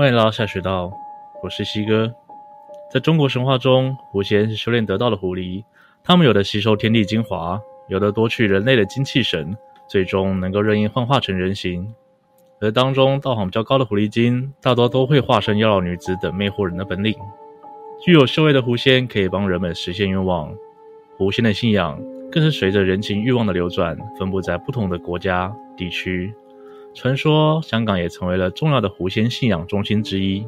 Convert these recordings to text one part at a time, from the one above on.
欢迎来到下水道，我是西哥。在中国神话中，狐仙是修炼得道的狐狸，他们有的吸收天地精华，有的夺取人类的精气神，最终能够任意幻化成人形。而当中道行比较高的狐狸精，大多都会化身妖娆女子等魅惑人的本领。具有修为的狐仙可以帮人们实现愿望。狐仙的信仰更是随着人情欲望的流转，分布在不同的国家地区。传说香港也成为了重要的狐仙信仰中心之一，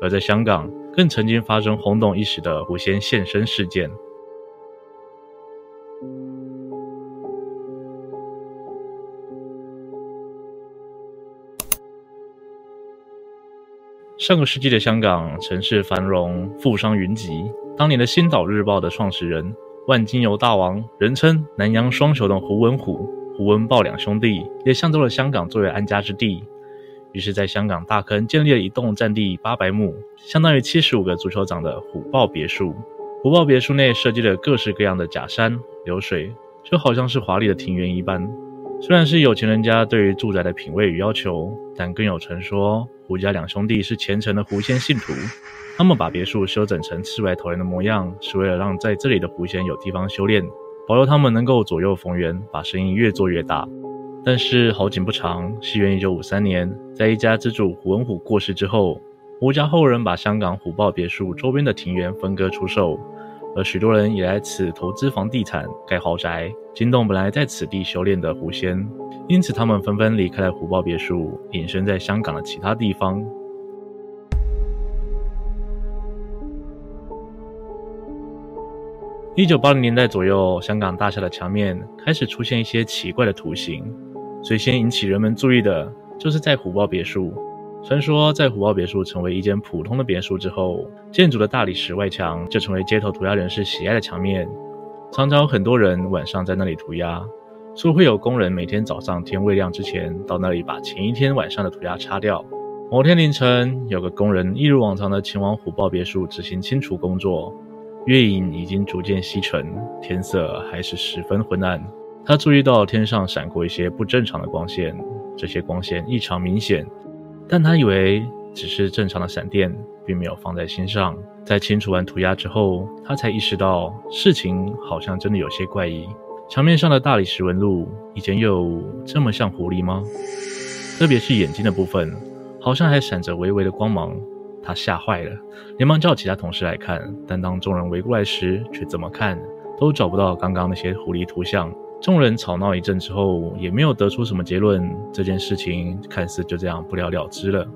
而在香港更曾经发生轰动一时的狐仙现身事件。上个世纪的香港城市繁荣，富商云集，当年的《星岛日报》的创始人万金油大王，人称南洋双雄的胡文虎。胡温豹两兄弟也相中了香港作为安家之地，于是，在香港大坑建立了一栋占地八百亩，相当于七十五个足球场的虎豹别墅。虎豹别墅内设计了各式各样的假山、流水，就好像是华丽的庭园一般。虽然是有钱人家对于住宅的品味与要求，但更有传说，胡家两兄弟是虔诚的狐仙信徒，他们把别墅修整成世外桃源的模样，是为了让在这里的狐仙有地方修炼。保佑他们能够左右逢源，把生意越做越大。但是好景不长，西元一九五三年，在一家之主胡文虎过世之后，胡家后人把香港虎豹别墅周边的庭园分割出售，而许多人也来此投资房地产、盖豪宅，惊动本来在此地修炼的狐仙，因此他们纷纷离开了虎豹别墅，隐身在香港的其他地方。一九八零年代左右，香港大厦的墙面开始出现一些奇怪的图形。最先引起人们注意的，就是在虎豹别墅。传说，在虎豹别墅成为一间普通的别墅之后，建筑的大理石外墙就成为街头涂鸦人士喜爱的墙面。常常有很多人晚上在那里涂鸦，说会有工人每天早上天未亮之前到那里把前一天晚上的涂鸦擦掉。某天凌晨，有个工人一如往常的前往虎豹别墅执行清除工作。月影已经逐渐西沉，天色还是十分昏暗。他注意到天上闪过一些不正常的光线，这些光线异常明显，但他以为只是正常的闪电，并没有放在心上。在清除完涂鸦之后，他才意识到事情好像真的有些怪异。墙面上的大理石纹路，以前有这么像狐狸吗？特别是眼睛的部分，好像还闪着微微的光芒。他吓坏了，连忙叫其他同事来看。但当众人围过来时，却怎么看都找不到刚刚那些狐狸图像。众人吵闹一阵之后，也没有得出什么结论。这件事情看似就这样不了了之了。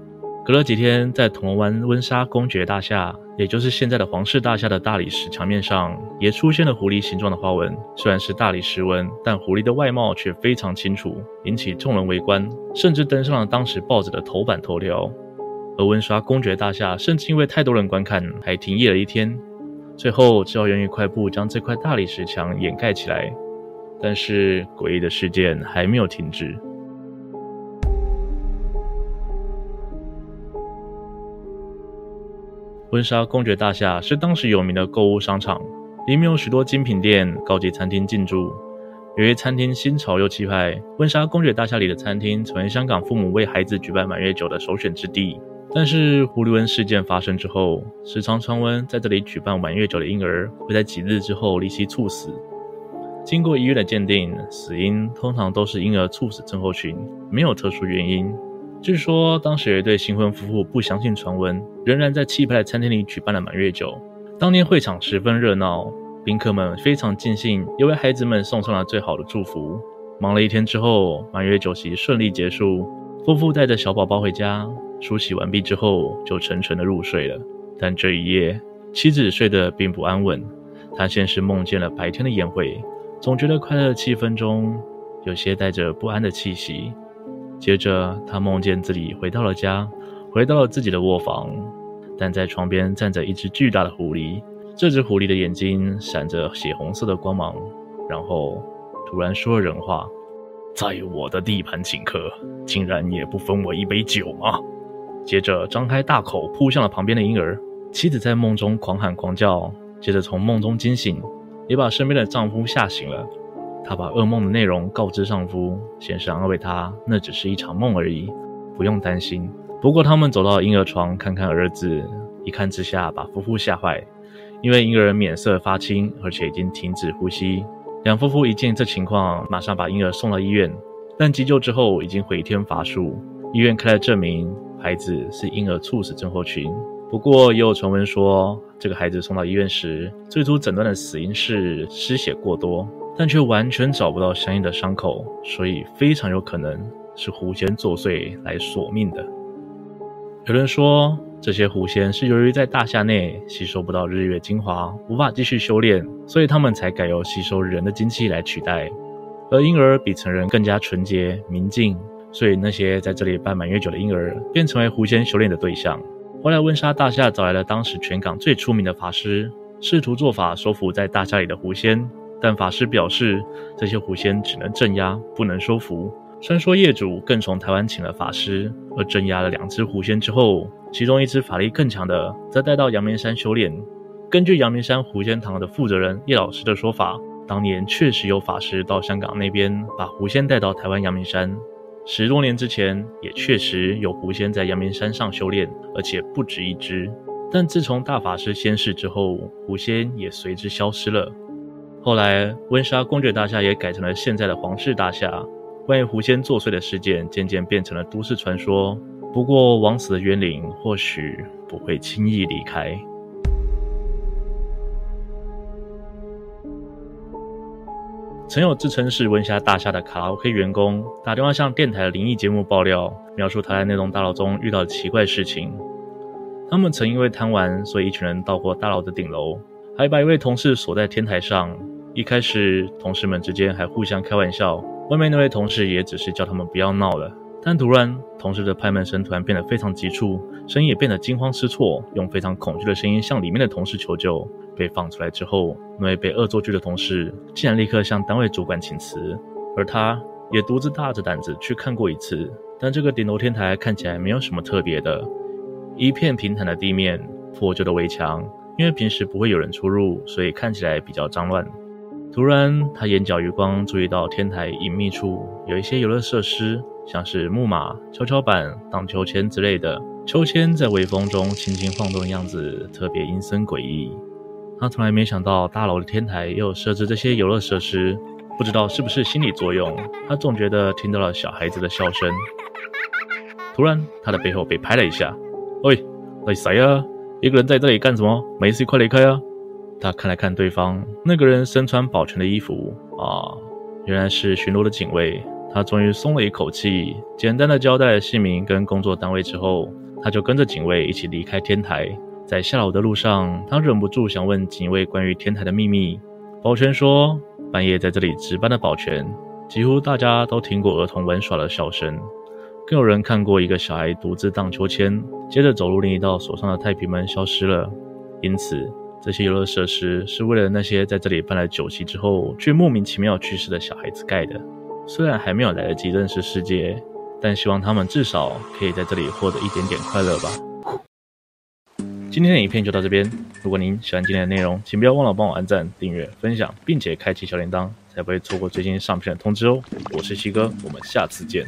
隔了几天，在铜锣湾温莎公爵大厦，也就是现在的皇室大厦的大理石墙面上，也出现了狐狸形状的花纹。虽然是大理石纹，但狐狸的外貌却非常清楚，引起众人围观，甚至登上了当时报纸的头版头条。而温莎公爵大厦甚至因为太多人观看，还停业了一天。最后只好用一块布将这块大理石墙掩盖起来。但是诡异的事件还没有停止。温莎公爵大厦是当时有名的购物商场，里面有许多精品店、高级餐厅进驻。由于餐厅新潮又气派，温莎公爵大厦里的餐厅成为香港父母为孩子举办满月酒的首选之地。但是狐狸瘟事件发生之后，时常传闻在这里举办满月酒的婴儿会在几日之后离奇猝死。经过医院的鉴定，死因通常都是婴儿猝死症候群，没有特殊原因。据说当时有一对新婚夫妇不相信传闻，仍然在气派的餐厅里举办了满月酒。当天会场十分热闹，宾客们非常尽兴，也为孩子们送上了最好的祝福。忙了一天之后，满月酒席顺利结束，夫妇带着小宝宝回家。梳洗完毕之后，就沉沉的入睡了。但这一夜，妻子睡得并不安稳。她先是梦见了白天的宴会，总觉得快乐的气氛中有些带着不安的气息。接着，她梦见自己回到了家，回到了自己的卧房，但在床边站着一只巨大的狐狸。这只狐狸的眼睛闪着血红色的光芒，然后突然说人话：“在我的地盘请客，竟然也不分我一杯酒吗？”接着张开大口扑向了旁边的婴儿，妻子在梦中狂喊狂叫，接着从梦中惊醒，也把身边的丈夫吓醒了。她把噩梦的内容告知丈夫，先是安慰他那只是一场梦而已，不用担心，不过他们走到婴儿床看看儿子，一看之下把夫妇吓坏，因为婴儿脸色发青，而且已经停止呼吸。两夫妇一见这情况，马上把婴儿送到医院，但急救之后已经回天乏术。医院开了证明，孩子是婴儿猝死症候群。不过也有传闻说，这个孩子送到医院时，最初诊断的死因是失血过多，但却完全找不到相应的伤口，所以非常有可能是狐仙作祟来索命的。有人说，这些狐仙是由于在大夏内吸收不到日月精华，无法继续修炼，所以他们才改由吸收人的精气来取代。而婴儿比成人更加纯洁明净，所以那些在这里办满月酒的婴儿便成为狐仙修炼的对象。后来温莎大厦找来了当时全港最出名的法师，试图做法收服在大厦里的狐仙，但法师表示这些狐仙只能镇压，不能收服。传说业主更从台湾请了法师，而镇压了两只狐仙之后，其中一只法力更强的，则带到阳明山修炼。根据阳明山狐仙堂的负责人叶老师的说法，当年确实有法师到香港那边把狐仙带到台湾阳明山。十多年之前，也确实有狐仙在阳明山上修炼，而且不止一只。但自从大法师仙逝之后，狐仙也随之消失了。后来，温莎公爵大厦也改成了现在的皇室大厦。关于狐仙作祟的事件渐渐变成了都市传说。不过，枉死的冤灵或许不会轻易离开。曾有自称是文霞大厦的卡拉 OK 员工打电话向电台的灵异节目爆料，描述他在那栋大楼中遇到的奇怪事情。他们曾因为贪玩，所以一群人到过大楼的顶楼，还把一位同事锁在天台上。一开始，同事们之间还互相开玩笑。外面那位同事也只是叫他们不要闹了，但突然，同事的拍门声突然变得非常急促，声音也变得惊慌失措，用非常恐惧的声音向里面的同事求救。被放出来之后，那位被恶作剧的同事竟然立刻向单位主管请辞，而他也独自大着胆子去看过一次。但这个顶楼天台看起来没有什么特别的，一片平坦的地面，破旧的围墙，因为平时不会有人出入，所以看起来比较脏乱。突然，他眼角余光注意到天台隐秘处有一些游乐设施，像是木马、跷跷板、荡秋千之类的。秋千在微风中轻轻晃动的样子，特别阴森诡异。他从来没想到大楼的天台也有设置这些游乐设施，不知道是不是心理作用，他总觉得听到了小孩子的笑声。突然，他的背后被拍了一下。喂，那谁啊？一个人在这里干什么？没事，快离开啊！他看了看对方，那个人身穿保全的衣服啊，原来是巡逻的警卫。他终于松了一口气，简单的交代了姓名跟工作单位之后，他就跟着警卫一起离开天台。在下楼的路上，他忍不住想问警卫关于天台的秘密。保全说，半夜在这里值班的保全，几乎大家都听过儿童玩耍的笑声，更有人看过一个小孩独自荡秋千，接着走入另一道锁上的太平门消失了。因此。这些游乐设施是为了那些在这里办了酒席之后却莫名其妙去世的小孩子盖的。虽然还没有来得及认识世界，但希望他们至少可以在这里获得一点点快乐吧。今天的影片就到这边。如果您喜欢今天的内容，请不要忘了帮我按赞、订阅、分享，并且开启小铃铛，才不会错过最新上片的通知哦。我是西哥，我们下次见。